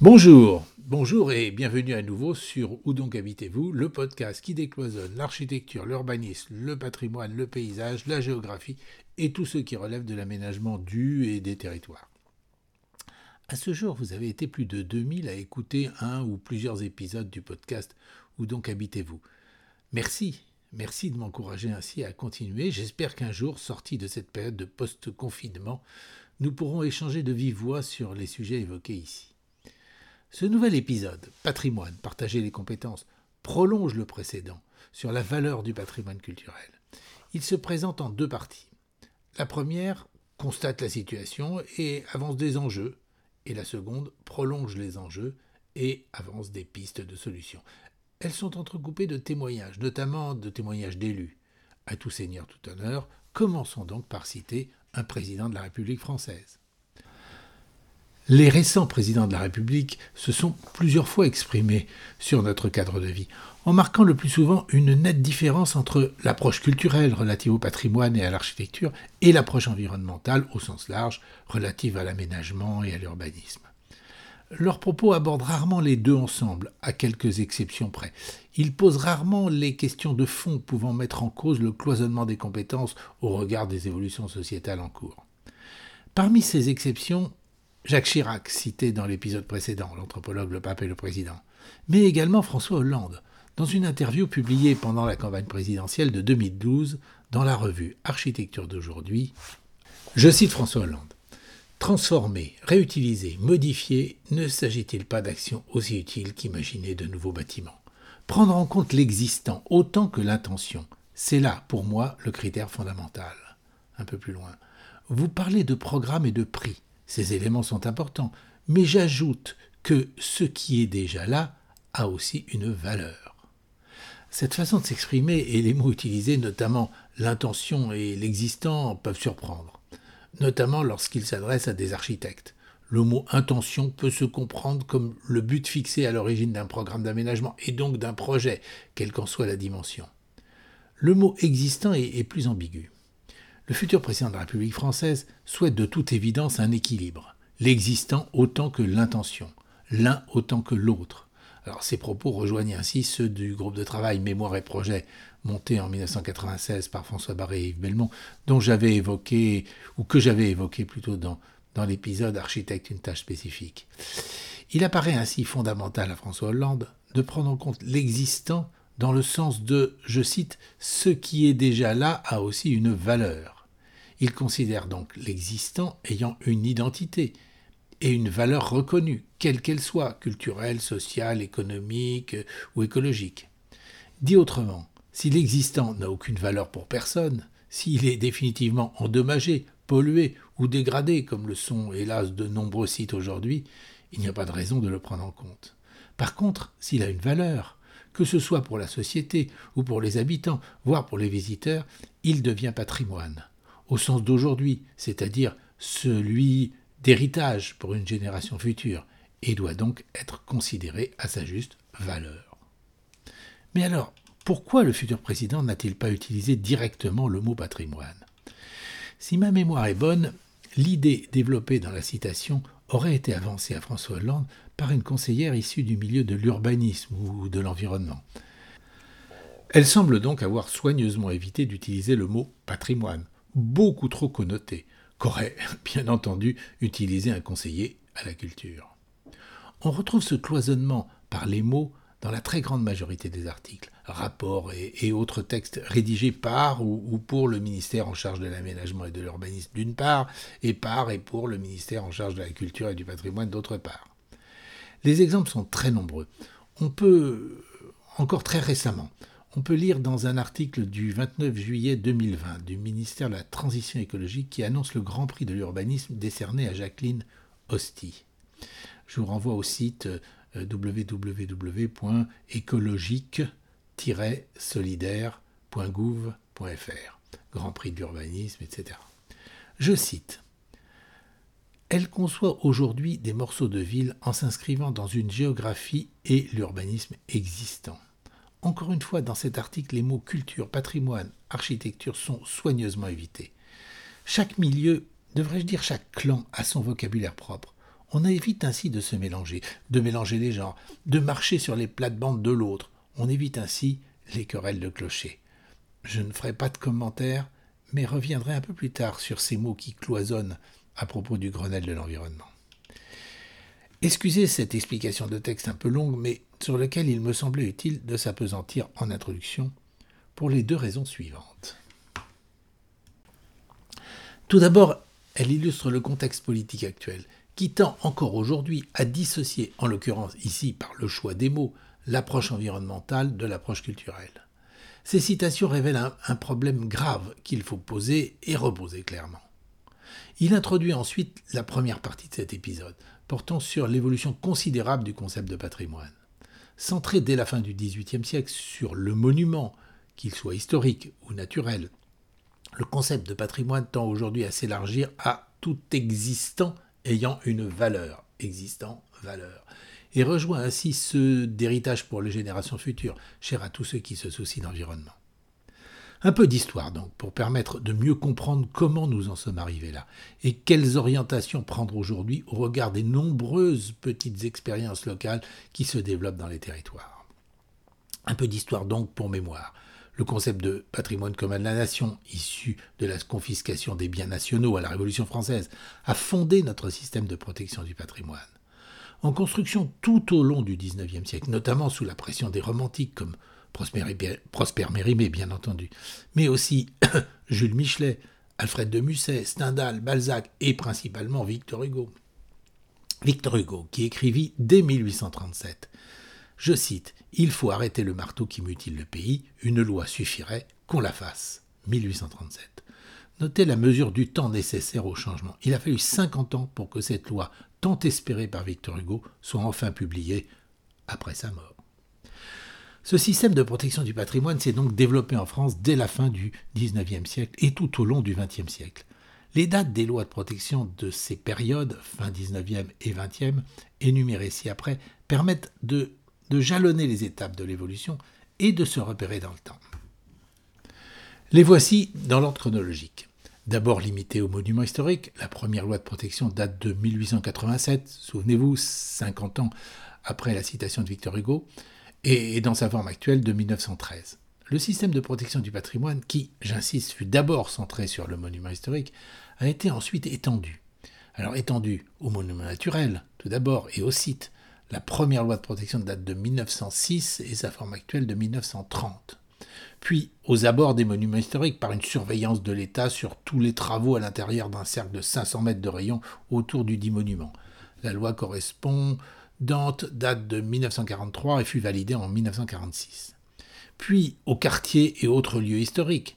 Bonjour, bonjour et bienvenue à nouveau sur Où donc habitez-vous, le podcast qui décloisonne l'architecture, l'urbanisme, le patrimoine, le paysage, la géographie et tout ce qui relève de l'aménagement du et des territoires. À ce jour, vous avez été plus de 2000 à écouter un ou plusieurs épisodes du podcast Où donc habitez-vous. Merci, merci de m'encourager ainsi à continuer. J'espère qu'un jour, sorti de cette période de post-confinement, nous pourrons échanger de vive voix sur les sujets évoqués ici. Ce nouvel épisode, Patrimoine, partager les compétences, prolonge le précédent sur la valeur du patrimoine culturel. Il se présente en deux parties. La première constate la situation et avance des enjeux, et la seconde prolonge les enjeux et avance des pistes de solutions. Elles sont entrecoupées de témoignages, notamment de témoignages d'élus. À tout seigneur, tout honneur, commençons donc par citer un président de la République française. Les récents présidents de la République se sont plusieurs fois exprimés sur notre cadre de vie, en marquant le plus souvent une nette différence entre l'approche culturelle relative au patrimoine et à l'architecture et l'approche environnementale au sens large relative à l'aménagement et à l'urbanisme. Leurs propos abordent rarement les deux ensemble, à quelques exceptions près. Ils posent rarement les questions de fond pouvant mettre en cause le cloisonnement des compétences au regard des évolutions sociétales en cours. Parmi ces exceptions, Jacques Chirac, cité dans l'épisode précédent, l'anthropologue, le pape et le président, mais également François Hollande, dans une interview publiée pendant la campagne présidentielle de 2012 dans la revue Architecture d'aujourd'hui. Je cite François Hollande. Transformer, réutiliser, modifier, ne s'agit-il pas d'actions aussi utiles qu'imaginer de nouveaux bâtiments? Prendre en compte l'existant autant que l'intention, c'est là, pour moi, le critère fondamental. Un peu plus loin. Vous parlez de programme et de prix. Ces éléments sont importants, mais j'ajoute que ce qui est déjà là a aussi une valeur. Cette façon de s'exprimer et les mots utilisés, notamment l'intention et l'existant, peuvent surprendre, notamment lorsqu'il s'adresse à des architectes. Le mot intention peut se comprendre comme le but fixé à l'origine d'un programme d'aménagement et donc d'un projet, quelle qu'en soit la dimension. Le mot existant est plus ambigu. Le futur président de la République française souhaite de toute évidence un équilibre, l'existant autant que l'intention, l'un autant que l'autre. Alors ces propos rejoignent ainsi ceux du groupe de travail Mémoire et Projet monté en 1996 par François Barré et Yves Belmont, dont j'avais évoqué, ou que j'avais évoqué plutôt dans, dans l'épisode Architecte une tâche spécifique. Il apparaît ainsi fondamental à François Hollande de prendre en compte l'existant dans le sens de, je cite, ce qui est déjà là a aussi une valeur. Il considère donc l'existant ayant une identité et une valeur reconnue, quelle qu'elle soit, culturelle, sociale, économique ou écologique. Dit autrement, si l'existant n'a aucune valeur pour personne, s'il est définitivement endommagé, pollué ou dégradé, comme le sont hélas de nombreux sites aujourd'hui, il n'y a pas de raison de le prendre en compte. Par contre, s'il a une valeur, que ce soit pour la société ou pour les habitants, voire pour les visiteurs, il devient patrimoine au sens d'aujourd'hui, c'est-à-dire celui d'héritage pour une génération future, et doit donc être considéré à sa juste valeur. Mais alors, pourquoi le futur président n'a-t-il pas utilisé directement le mot patrimoine? Si ma mémoire est bonne, l'idée développée dans la citation aurait été avancée à François Hollande par une conseillère issue du milieu de l'urbanisme ou de l'environnement. Elle semble donc avoir soigneusement évité d'utiliser le mot patrimoine, beaucoup trop connoté, qu'aurait bien entendu utilisé un conseiller à la culture. On retrouve ce cloisonnement par les mots dans la très grande majorité des articles, rapports et, autres textes rédigés par ou, ou, pour le ministère en charge de l'aménagement et de l'urbanisme d'une part, et par et pour le ministère en charge de la culture et du patrimoine d'autre part. Les exemples sont très nombreux. On peut, encore très récemment, on peut lire dans un article du 29 juillet 2020 du ministère de la Transition écologique qui annonce le Grand Prix de l'urbanisme décerné à Jacqueline Hosty. Je vous renvoie au site euh, www.écologique-solidaire.gouv.fr. Grand Prix de l'urbanisme, etc. Je cite. Elle conçoit aujourd'hui des morceaux de ville en s'inscrivant dans une géographie et l'urbanisme existant. Encore une fois, dans cet article, les mots culture, patrimoine, architecture sont soigneusement évités. Chaque milieu, devrais-je dire chaque clan, a son vocabulaire propre. On évite ainsi de se mélanger, de mélanger les genres, de marcher sur les plates-bandes de l'autre. On évite ainsi les querelles de clocher. Je ne ferai pas de commentaires, mais reviendrai un peu plus tard sur ces mots qui cloisonnent à propos du Grenelle de l'environnement. Excusez cette explication de texte un peu longue, mais sur laquelle il me semblait utile de s'apesantir en introduction pour les deux raisons suivantes. Tout d'abord, elle illustre le contexte politique actuel, qui tend encore aujourd'hui à dissocier, en l'occurrence ici par le choix des mots, l'approche environnementale de l'approche culturelle. Ces citations révèlent un, un problème grave qu'il faut poser et reposer clairement. Il introduit ensuite la première partie de cet épisode, portant sur l'évolution considérable du concept de patrimoine. Centré dès la fin du XVIIIe siècle sur le monument, qu'il soit historique ou naturel, le concept de patrimoine tend aujourd'hui à s'élargir à tout existant ayant une valeur, existant, valeur, et rejoint ainsi ceux d'héritage pour les générations futures, cher à tous ceux qui se soucient d'environnement. Un peu d'histoire donc, pour permettre de mieux comprendre comment nous en sommes arrivés là, et quelles orientations prendre aujourd'hui au regard des nombreuses petites expériences locales qui se développent dans les territoires. Un peu d'histoire donc pour mémoire. Le concept de patrimoine commun de la nation, issu de la confiscation des biens nationaux à la Révolution française, a fondé notre système de protection du patrimoine. En construction tout au long du XIXe siècle, notamment sous la pression des romantiques comme Prosper Mérimée, bien entendu, mais aussi Jules Michelet, Alfred de Musset, Stendhal, Balzac et principalement Victor Hugo. Victor Hugo, qui écrivit dès 1837 Je cite Il faut arrêter le marteau qui mutile le pays, une loi suffirait qu'on la fasse. 1837. Notez la mesure du temps nécessaire au changement. Il a fallu 50 ans pour que cette loi, tant espérée par Victor Hugo, soit enfin publiée après sa mort. Ce système de protection du patrimoine s'est donc développé en France dès la fin du XIXe siècle et tout au long du XXe siècle. Les dates des lois de protection de ces périodes, fin XIXe et XXe, énumérées ci-après, permettent de, de jalonner les étapes de l'évolution et de se repérer dans le temps. Les voici dans l'ordre chronologique. D'abord limitée aux monuments historiques, la première loi de protection date de 1887, souvenez-vous, 50 ans après la citation de Victor Hugo et dans sa forme actuelle de 1913. Le système de protection du patrimoine, qui, j'insiste, fut d'abord centré sur le monument historique, a été ensuite étendu. Alors étendu aux monuments naturels, tout d'abord, et aux sites. La première loi de protection date de 1906 et sa forme actuelle de 1930. Puis aux abords des monuments historiques par une surveillance de l'État sur tous les travaux à l'intérieur d'un cercle de 500 mètres de rayon autour du dit monument. La loi correspond Dante date de 1943 et fut validée en 1946. Puis au quartier et autres lieux historiques.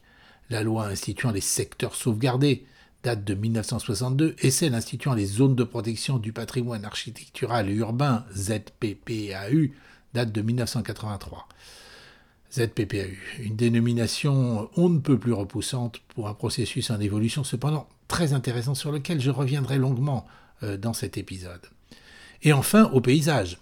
La loi instituant les secteurs sauvegardés date de 1962 et celle instituant les zones de protection du patrimoine architectural et urbain ZPPAU date de 1983. ZPPAU, une dénomination on ne peut plus repoussante pour un processus en évolution cependant très intéressant sur lequel je reviendrai longuement euh, dans cet épisode. Et enfin, au paysage.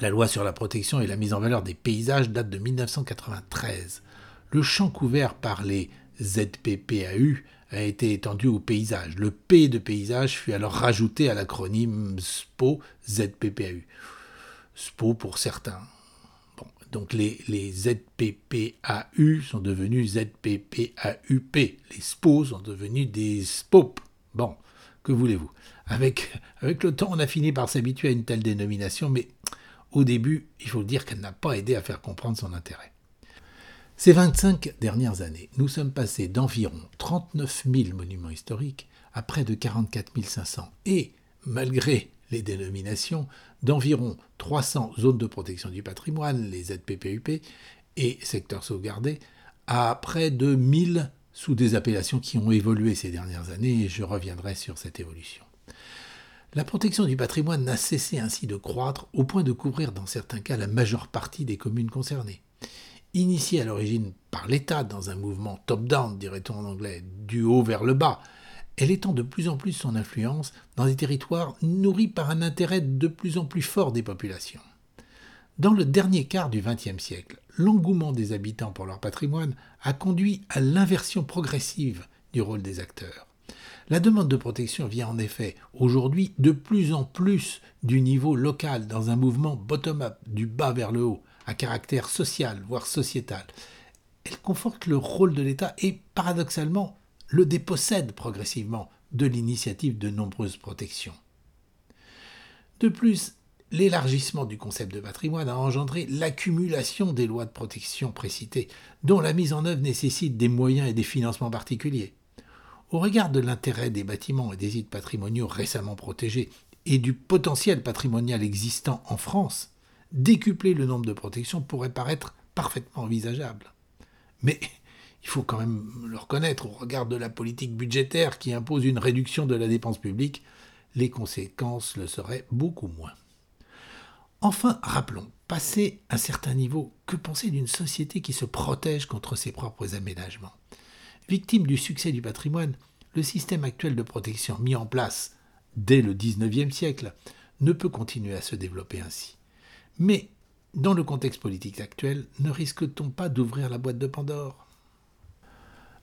La loi sur la protection et la mise en valeur des paysages date de 1993. Le champ couvert par les ZPPAU a été étendu au paysage. Le P de paysage fut alors rajouté à l'acronyme SPO ZPPAU. SPO pour certains. Bon, donc les, les ZPPAU sont devenus ZPPAUP. Les SPO sont devenus des SPOP. Bon, que voulez-vous avec, le temps, on a fini par s'habituer à une telle dénomination, mais au début, il faut dire qu'elle n'a pas aidé à faire comprendre son intérêt. Ces 25 dernières années, nous sommes passés d'environ 39 000 monuments historiques à près de 44 500 et, malgré les dénominations, d'environ 300 zones de protection du patrimoine, les ZPPUP, et secteurs sauvegardés, à près de 1000 sous des appellations qui ont évolué ces dernières années et je reviendrai sur cette évolution. La protection du patrimoine n'a cessé ainsi de croître au point de couvrir dans certains cas la majeure partie des communes concernées. Initiée à l'origine par l'État dans un mouvement top-down, dirait-on en anglais, du haut vers le bas, elle étend de plus en plus son influence dans des territoires nourris par un intérêt de plus en plus fort des populations. Dans le dernier quart du XXe siècle, l'engouement des habitants pour leur patrimoine a conduit à l'inversion progressive du rôle des acteurs. La demande de protection vient en effet aujourd'hui de plus en plus du niveau local dans un mouvement bottom-up, du bas vers le haut, à caractère social, voire sociétal. Elle conforte le rôle de l'État et, paradoxalement, le dépossède progressivement de l'initiative de nombreuses protections. De plus, l'élargissement du concept de patrimoine a engendré l'accumulation des lois de protection précitées, dont la mise en œuvre nécessite des moyens et des financements particuliers. Au regard de l'intérêt des bâtiments et des sites patrimoniaux récemment protégés et du potentiel patrimonial existant en France, décupler le nombre de protections pourrait paraître parfaitement envisageable. Mais il faut quand même le reconnaître, au regard de la politique budgétaire qui impose une réduction de la dépense publique, les conséquences le seraient beaucoup moins. Enfin, rappelons, passé un certain niveau, que penser d'une société qui se protège contre ses propres aménagements? Victime du succès du patrimoine, le système actuel de protection mis en place dès le XIXe siècle ne peut continuer à se développer ainsi. Mais, dans le contexte politique actuel, ne risque-t-on pas d'ouvrir la boîte de Pandore?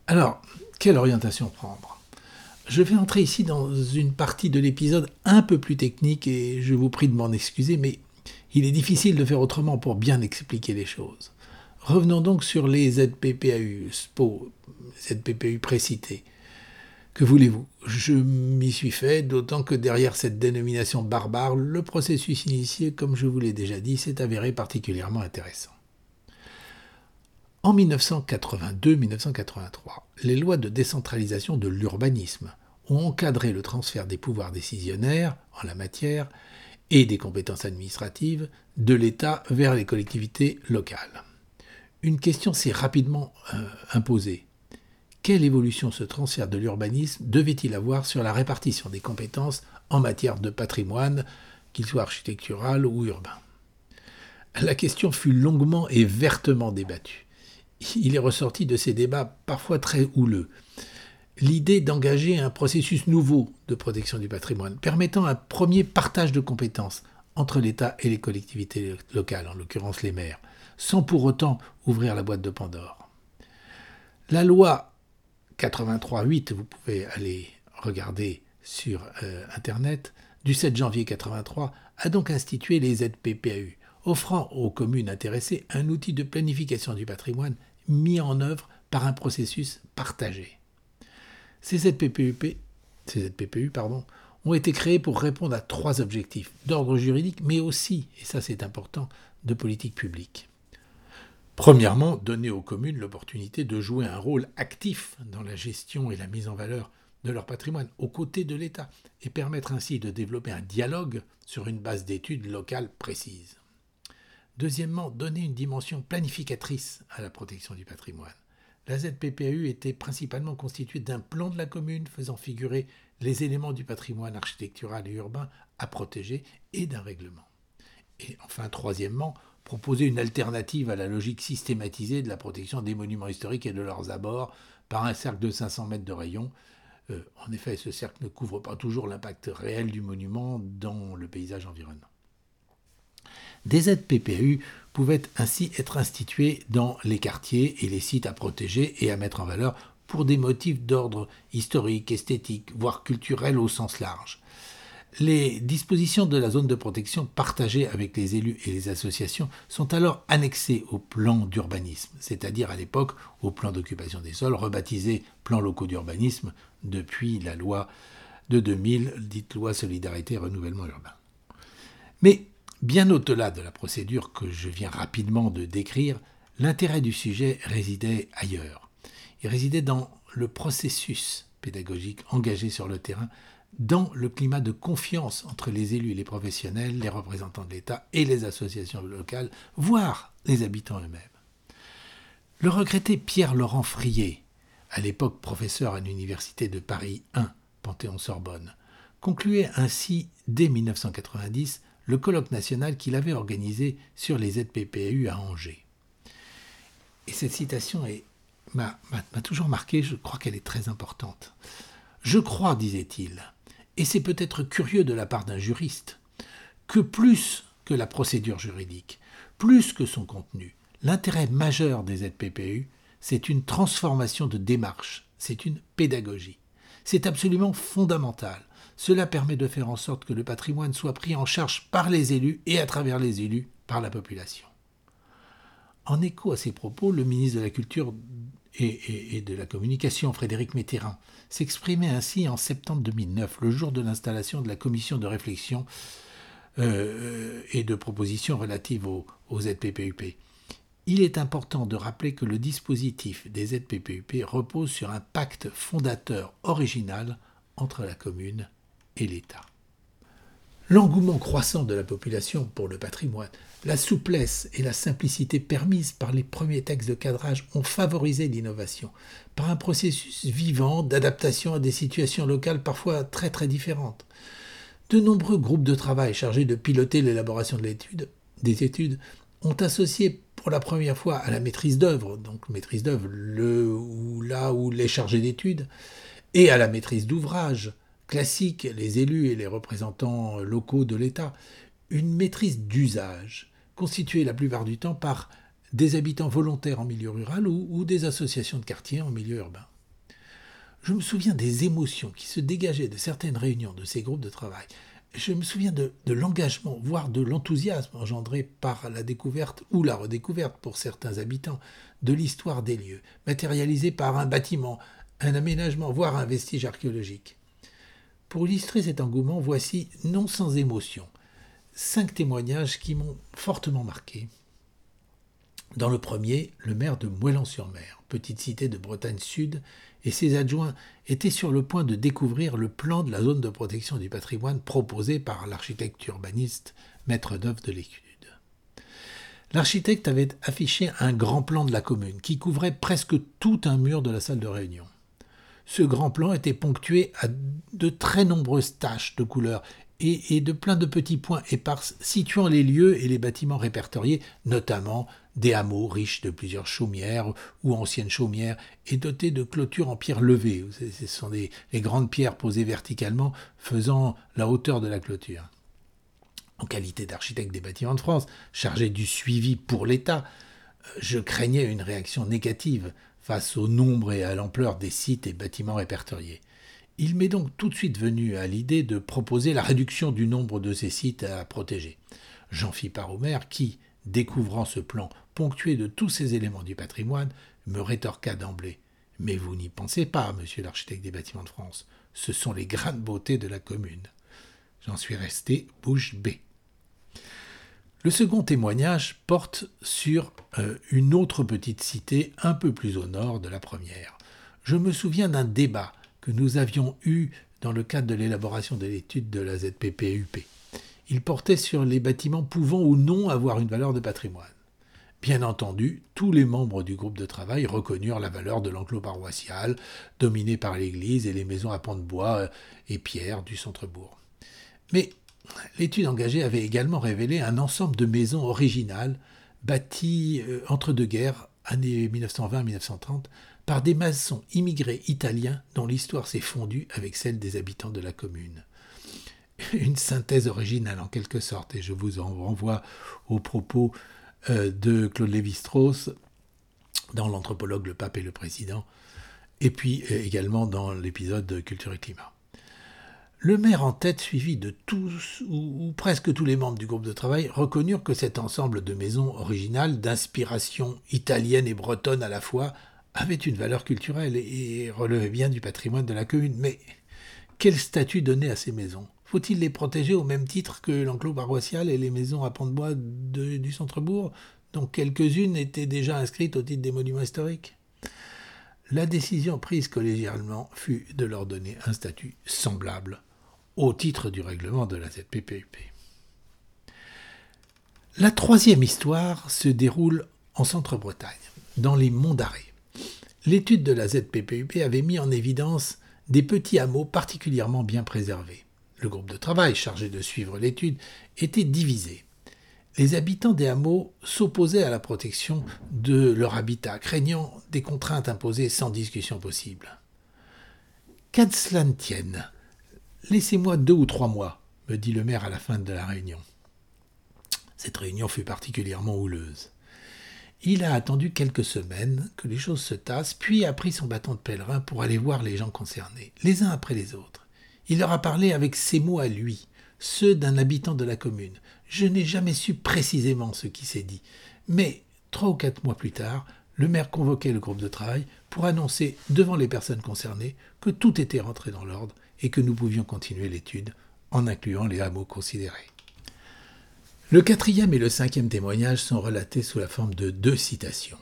Alors, quelle orientation prendre? Je vais entrer ici dans une partie de l'épisode un peu plus technique et je vous prie de m'en excuser, mais il est difficile de faire autrement pour bien expliquer les choses. Revenons donc sur les ZPPAU, SPO, ZPPU précités. Que voulez-vous? Je m'y suis fait, d'autant que derrière cette dénomination barbare, le processus initié, comme je vous l'ai déjà dit, s'est avéré particulièrement intéressant. En 1982-1983, les lois de décentralisation de l'urbanisme ont encadré le transfert des pouvoirs décisionnaires en la matière et des compétences administratives de l'État vers les collectivités locales. Une question s'est rapidement euh, imposée quelle évolution ce transfert de l'urbanisme devait-il avoir sur la répartition des compétences en matière de patrimoine, qu'il soit architectural ou urbain? La question fut longuement et vertement débattue. Il est ressorti de ces débats parfois très houleux l'idée d'engager un processus nouveau de protection du patrimoine, permettant un premier partage de compétences entre l'État et les collectivités locales, en l'occurrence les maires, sans pour autant ouvrir la boîte de Pandore. La loi 83.8, vous pouvez aller regarder sur euh, Internet, du 7 janvier 83, a donc institué les ZPPAU, offrant aux communes intéressées un outil de planification du patrimoine mis en œuvre par un processus partagé. Ces ZPPU, ces ZPPU ont été créés pour répondre à trois objectifs d'ordre juridique, mais aussi, et ça c'est important, de politique publique. Premièrement, donner aux communes l'opportunité de jouer un rôle actif dans la gestion et la mise en valeur de leur patrimoine aux côtés de l'État et permettre ainsi de développer un dialogue sur une base d'études locales précises. Deuxièmement, donner une dimension planificatrice à la protection du patrimoine. La ZPPAU était principalement constituée d'un plan de la commune faisant figurer les éléments du patrimoine architectural et urbain à protéger et d'un règlement. Et enfin, troisièmement, proposer une alternative à la logique systématisée de la protection des monuments historiques et de leurs abords par un cercle de 500 mètres de rayon. Euh, en effet, ce cercle ne couvre pas toujours l'impact réel du monument dans le paysage environnant. Des ZPPU pouvaient ainsi être instituées dans les quartiers et les sites à protéger et à mettre en valeur pour des motifs d'ordre historique, esthétique, voire culturel au sens large. Les dispositions de la zone de protection partagées avec les élus et les associations sont alors annexées au plan d'urbanisme, c'est-à-dire à, l'époque au plan d'occupation des sols, rebaptisé plan locaux d'urbanisme depuis la loi de 2000, dite loi solidarité et renouvellement urbain. Mais bien au-delà de la procédure que je viens rapidement de décrire, l'intérêt du sujet résidait ailleurs. Il résidait dans le processus pédagogique engagé sur le terrain dans le climat de confiance entre les élus les professionnels, les représentants de l'État et les associations locales, voire les habitants eux-mêmes. Le regretté Pierre-Laurent Frier, à l'époque professeur à l'université de Paris I, Panthéon-Sorbonne, concluait ainsi dès 1990 le colloque national qu'il avait organisé sur les ZPPU à Angers. Et cette citation m'a toujours marqué, je crois qu'elle est très importante. Je crois, disait-il, et c'est peut-être curieux de la part d'un juriste, que plus que la procédure juridique, plus que son contenu, l'intérêt majeur des ZPPU, c'est une transformation de démarche, c'est une pédagogie. C'est absolument fondamental. Cela permet de faire en sorte que le patrimoine soit pris en charge par les élus et à travers les élus par la population. En écho à ces propos, le ministre de la Culture et, de la Communication, Frédéric Mitterrand, s'exprimait ainsi en septembre 2009, le jour de l'installation de la commission de réflexion euh, et de propositions relatives aux ZPPUP. Il est important de rappeler que le dispositif des ZPPUP repose sur un pacte fondateur original entre la commune l'État. L'engouement croissant de la population pour le patrimoine, la souplesse et la simplicité permises par les premiers textes de cadrage ont favorisé l'innovation, par un processus vivant d'adaptation à des situations locales parfois très très différentes. De nombreux groupes de travail chargés de piloter l'élaboration de l'étude, des études ont associé pour la première fois à la maîtrise d'œuvre, donc maîtrise d'œuvre, le ou là où les chargés d'études, et à la maîtrise d'ouvrage, classique, les élus et les représentants locaux de l'État, une maîtrise d'usage, constituée la plupart du temps par des habitants volontaires en milieu rural ou, des associations de quartier en milieu urbain. Je me souviens des émotions qui se dégageaient de certaines réunions de ces groupes de travail. Je me souviens de l'engagement, voire de l'enthousiasme engendré par la découverte ou la redécouverte pour certains habitants de l'histoire des lieux, matérialisée par un bâtiment, un aménagement, voire un vestige archéologique. Pour illustrer cet engouement, voici, non sans émotion, cinq témoignages qui m'ont fortement marqué. Dans le premier, le maire de Moëlan-sur-Mer, petite cité de Bretagne Sud, et ses adjoints étaient sur le point de découvrir le plan de la zone de protection du patrimoine proposé par l'architecte urbaniste, maître d'œuvre de l'étude. L'architecte avait affiché un grand plan de la commune qui couvrait presque tout un mur de la salle de réunion. Ce grand plan était ponctué à de très nombreuses taches de couleurs et, de plein de petits points éparses situant les lieux et les bâtiments répertoriés, notamment des hameaux riches de plusieurs chaumières ou anciennes chaumières et dotés de clôtures en pierre levée. Ce sont des, les grandes pierres posées verticalement faisant la hauteur de la clôture. En qualité d'architecte des bâtiments de France, chargé du suivi pour l'État, je craignais une réaction négative face au nombre et à l'ampleur des sites et bâtiments répertoriés. Il m'est donc tout de suite venu à l'idée de proposer la réduction du nombre de ces sites à protéger. J'en fis part au maire qui, découvrant ce plan ponctué de tous ces éléments du patrimoine, me rétorqua d'emblée. Mais vous n'y pensez pas, monsieur l'architecte des bâtiments de France. Ce sont les grandes beautés de la commune. J'en suis resté bouche bée. Le second témoignage porte sur euh, une autre petite cité un peu plus au nord de la première. Je me souviens d'un débat que nous avions eu dans le cadre de l'élaboration de l'étude de la ZPPUP. Il portait sur les bâtiments pouvant ou non avoir une valeur de patrimoine. Bien entendu, tous les membres du groupe de travail reconnurent la valeur de l'enclos paroissial, dominé par l'église et les maisons à pans de bois euh, et pierre du centre-bourg. Mais L'étude engagée avait également révélé un ensemble de maisons originales bâties euh, entre deux guerres, années 1920-1930, par des maçons immigrés italiens dont l'histoire s'est fondue avec celle des habitants de la commune. Une synthèse originale en quelque sorte, et je vous en renvoie aux propos euh, de Claude Lévi-Strauss dans L'anthropologue, le pape et le président, et puis euh, également dans l'épisode Culture et climat. Le maire en tête, suivi de tous ou, presque tous les membres du groupe de travail, reconnurent que cet ensemble de maisons originales, d'inspiration italienne et bretonne à la fois, avait une valeur culturelle et relevait bien du patrimoine de la commune. Mais quel statut donner à ces maisons? Faut-il les protéger au même titre que l'enclos paroissial et les maisons à pont de bois du centre-bourg, dont quelques-unes étaient déjà inscrites au titre des monuments historiques? La décision prise collégialement fut de leur donner un statut semblable au titre du règlement de la ZPPUP. La troisième histoire se déroule en Centre-Bretagne, dans les Monts d'Arrée. L'étude de la ZPPUP avait mis en évidence des petits hameaux particulièrement bien préservés. Le groupe de travail chargé de suivre l'étude était divisé. Les habitants des hameaux s'opposaient à la protection de leur habitat, craignant des contraintes imposées sans discussion possible. Qu'à cela ne tienne, Laissez-moi deux ou trois mois, me dit le maire à la fin de la réunion. Cette réunion fut particulièrement houleuse. il a attendu quelques semaines que les choses se tassent, puis a pris son bâton de pèlerin pour aller voir les gens concernés, les uns après les autres. Il leur a parlé avec ses mots à lui, ceux d'un habitant de la commune. Je n'ai jamais su précisément ce qui s'est dit, mais trois ou quatre mois plus tard, le maire convoquait le groupe de travail pour annoncer devant les personnes concernées que tout était rentré dans l'ordre et que nous pouvions continuer l'étude en incluant les hameaux considérés. Le quatrième et le cinquième témoignage sont relatés sous la forme de deux citations.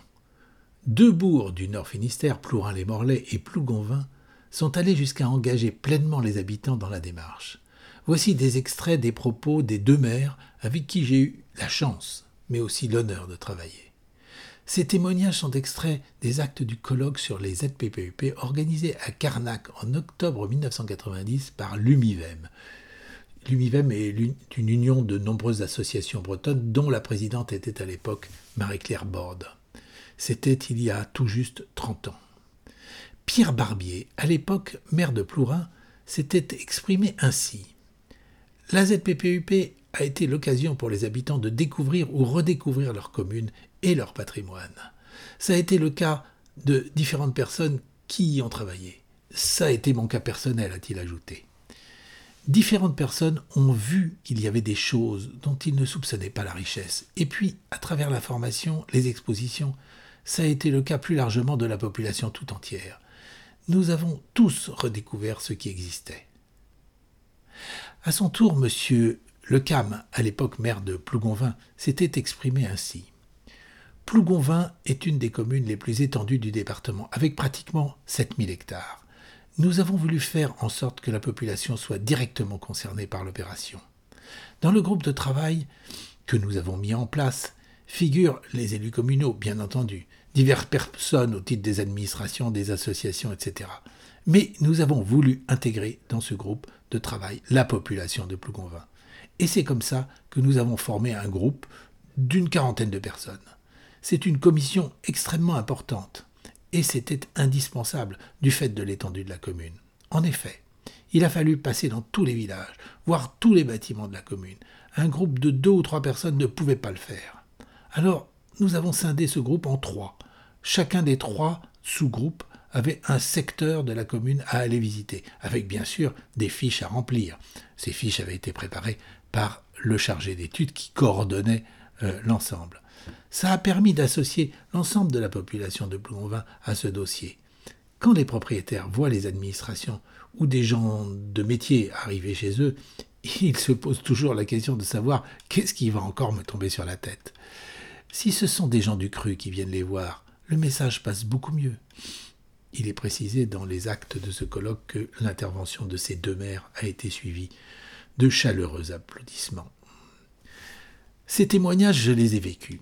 Deux bourgs du Nord Finistère, Plourin-les-Morlaix et Plougonvin, sont allés jusqu'à engager pleinement les habitants dans la démarche. Voici des extraits des propos des deux maires avec qui j'ai eu la chance, mais aussi l'honneur de travailler. Ces témoignages sont extraits des actes du colloque sur les ZPPUP organisé à Carnac en octobre 1990 par l'UMIVEM, L'UMIVEM est une union de nombreuses associations bretonnes dont la présidente était à l'époque Marie-Claire Borde. C'était il y a tout juste 30 ans. Pierre Barbier, à l'époque maire de Plourin, s'était exprimé ainsi. La ZPPUP a été l'occasion pour les habitants de découvrir ou redécouvrir leur commune et leur patrimoine. Ça a été le cas de différentes personnes qui y ont travaillé. Ça a été mon cas personnel, a-t-il ajouté différentes personnes ont vu qu'il y avait des choses dont ils ne soupçonnaient pas la richesse. Et puis, à travers la formation, les expositions, ça a été le cas plus largement de la population tout entière. Nous avons tous redécouvert ce qui existait. À son tour, M. Le Cam, à l'époque maire de Plougonvin, s'était exprimé ainsi. Plougonvin est une des communes les plus étendues du département, avec pratiquement 7000 hectares nous avons voulu faire en sorte que la population soit directement concernée par l'opération. Dans le groupe de travail que nous avons mis en place figurent les élus communaux, bien entendu, diverses personnes au titre des administrations, des associations, etc. Mais nous avons voulu intégrer dans ce groupe de travail la population de Plougonvin. Et c'est comme ça que nous avons formé un groupe d'une quarantaine de personnes. C'est une commission extrêmement importante et c'était indispensable du fait de l'étendue de la commune. En effet, il a fallu passer dans tous les villages, voir tous les bâtiments de la commune. Un groupe de deux ou trois personnes ne pouvait pas le faire. Alors, nous avons scindé ce groupe en trois. Chacun des trois sous-groupes avait un secteur de la commune à aller visiter, avec bien sûr des fiches à remplir. Ces fiches avaient été préparées par le chargé d'études qui coordonnait euh, l'ensemble. Ça a permis d'associer l'ensemble de la population de Plougonvin à ce dossier. Quand les propriétaires voient les administrations ou des gens de métier arriver chez eux, ils se posent toujours la question de savoir qu'est-ce qui va encore me tomber sur la tête. Si ce sont des gens du cru qui viennent les voir, le message passe beaucoup mieux. Il est précisé dans les actes de ce colloque que l'intervention de ces deux maires a été suivie de chaleureux applaudissements. Ces témoignages, je les ai vécus.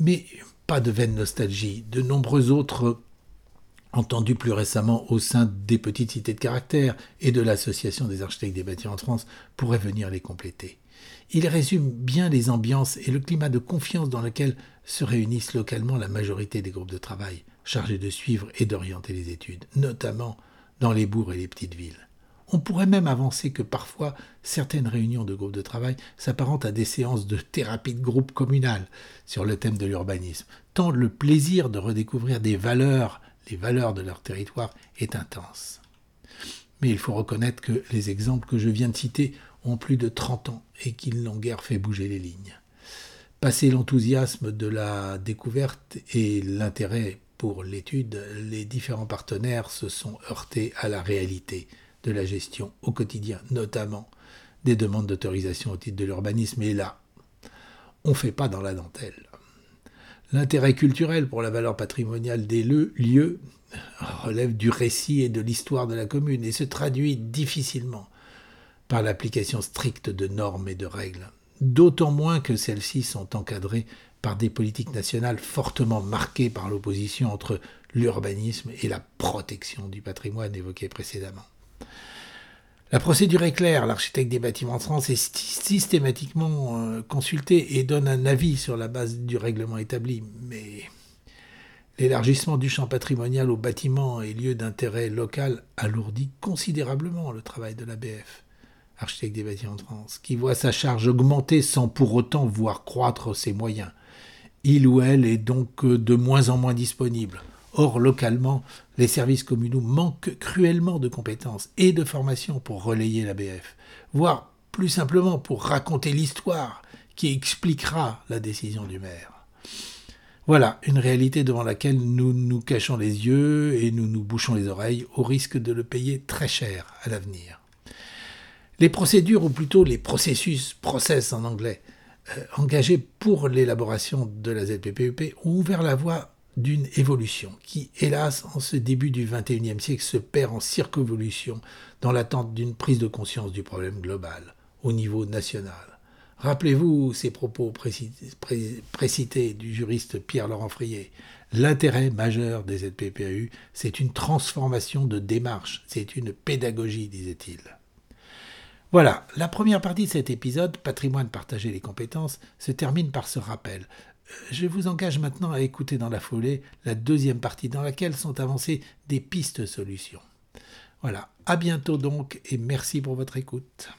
Mais pas de vaine nostalgie. De nombreux autres entendus plus récemment au sein des petites cités de caractère et de l'Association des architectes des bâtiments en France pourraient venir les compléter. Ils résument bien les ambiances et le climat de confiance dans lequel se réunissent localement la majorité des groupes de travail chargés de suivre et d'orienter les études, notamment dans les bourgs et les petites villes. On pourrait même avancer que parfois certaines réunions de groupes de travail s'apparentent à des séances de thérapie de groupe communal sur le thème de l'urbanisme, tant le plaisir de redécouvrir des valeurs, les valeurs de leur territoire, est intense. Mais il faut reconnaître que les exemples que je viens de citer ont plus de 30 ans et qu'ils n'ont guère fait bouger les lignes. Passé l'enthousiasme de la découverte et l'intérêt pour l'étude, les différents partenaires se sont heurtés à la réalité de la gestion au quotidien, notamment des demandes d'autorisation au titre de l'urbanisme. Et là, on ne fait pas dans la dentelle. L'intérêt culturel pour la valeur patrimoniale des lieux relève du récit et de l'histoire de la commune et se traduit difficilement par l'application stricte de normes et de règles, d'autant moins que celles-ci sont encadrées par des politiques nationales fortement marquées par l'opposition entre l'urbanisme et la protection du patrimoine évoqué précédemment. La procédure est claire, l'architecte des bâtiments de France est systématiquement euh, consulté et donne un avis sur la base du règlement établi, mais l'élargissement du champ patrimonial aux bâtiments et lieux d'intérêt local alourdit considérablement le travail de l'ABF, architecte des bâtiments de France, qui voit sa charge augmenter sans pour autant voir croître ses moyens. Il ou elle est donc de moins en moins disponible. Or, localement, les services communaux manquent cruellement de compétences et de formation pour relayer l'ABF, voire plus simplement pour raconter l'histoire qui expliquera la décision du maire. Voilà une réalité devant laquelle nous nous cachons les yeux et nous nous bouchons les oreilles au risque de le payer très cher à l'avenir. Les procédures, ou plutôt les processus, process en anglais, euh, engagés pour l'élaboration de la ZPPEP ont ouvert la voie d'une évolution qui, hélas, en ce début du XXIe siècle, se perd en circonvolution dans l'attente d'une prise de conscience du problème global au niveau national. Rappelez-vous ces propos précités du juriste Pierre-Laurent Frier. L'intérêt majeur des ZPPAU, c'est une transformation de démarche, c'est une pédagogie, disait-il. Voilà, la première partie de cet épisode, Patrimoine partager les compétences, se termine par ce rappel. Je vous engage maintenant à écouter dans la foulée la deuxième partie dans laquelle sont avancées des pistes solutions. Voilà, à bientôt donc et merci pour votre écoute.